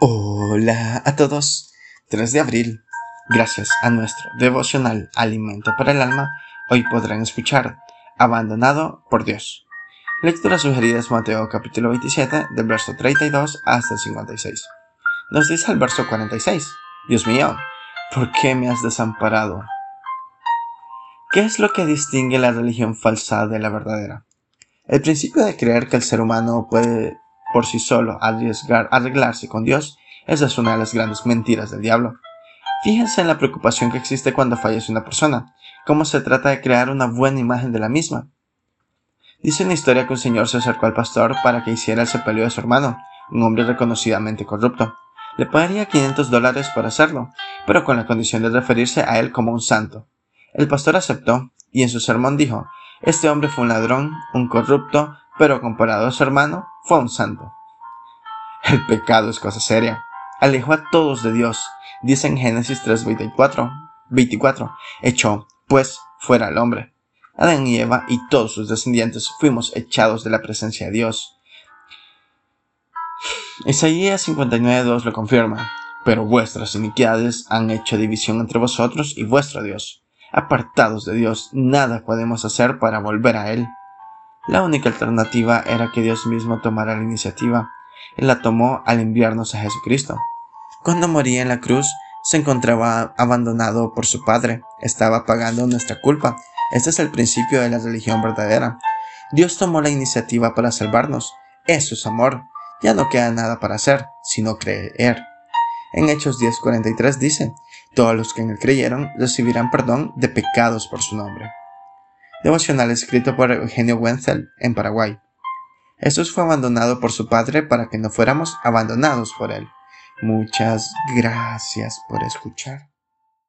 Hola a todos. 3 de abril. Gracias a nuestro devocional Alimento para el Alma, hoy podrán escuchar Abandonado por Dios. Lectura sugerida es Mateo capítulo 27, del verso 32 hasta el 56. Nos dice el verso 46. Dios mío, ¿por qué me has desamparado? ¿Qué es lo que distingue la religión falsa de la verdadera? El principio de creer que el ser humano puede por sí solo arriesgar arreglarse con Dios, esa es una de las grandes mentiras del diablo. Fíjense en la preocupación que existe cuando fallece una persona, cómo se trata de crear una buena imagen de la misma. Dice una historia que un señor se acercó al pastor para que hiciera el sepelio de su hermano, un hombre reconocidamente corrupto. Le pagaría 500 dólares por hacerlo, pero con la condición de referirse a él como un santo. El pastor aceptó, y en su sermón dijo, este hombre fue un ladrón, un corrupto, pero comparado a su hermano, fue un santo. El pecado es cosa seria. Alejó a todos de Dios. Dice en Génesis 3:24, 24, echó, pues, fuera al hombre. Adán y Eva y todos sus descendientes fuimos echados de la presencia de Dios. Isaías 59.2 lo confirma, pero vuestras iniquidades han hecho división entre vosotros y vuestro Dios. Apartados de Dios, nada podemos hacer para volver a Él. La única alternativa era que Dios mismo tomara la iniciativa. Él la tomó al enviarnos a Jesucristo. Cuando moría en la cruz, se encontraba abandonado por su Padre, estaba pagando nuestra culpa. Este es el principio de la religión verdadera. Dios tomó la iniciativa para salvarnos. Eso es amor. Ya no queda nada para hacer, sino creer. En Hechos 10:43 dice, todos los que en él creyeron recibirán perdón de pecados por su nombre devocional escrito por Eugenio Wenzel en Paraguay. Jesús fue abandonado por su Padre para que no fuéramos abandonados por Él. Muchas gracias por escuchar.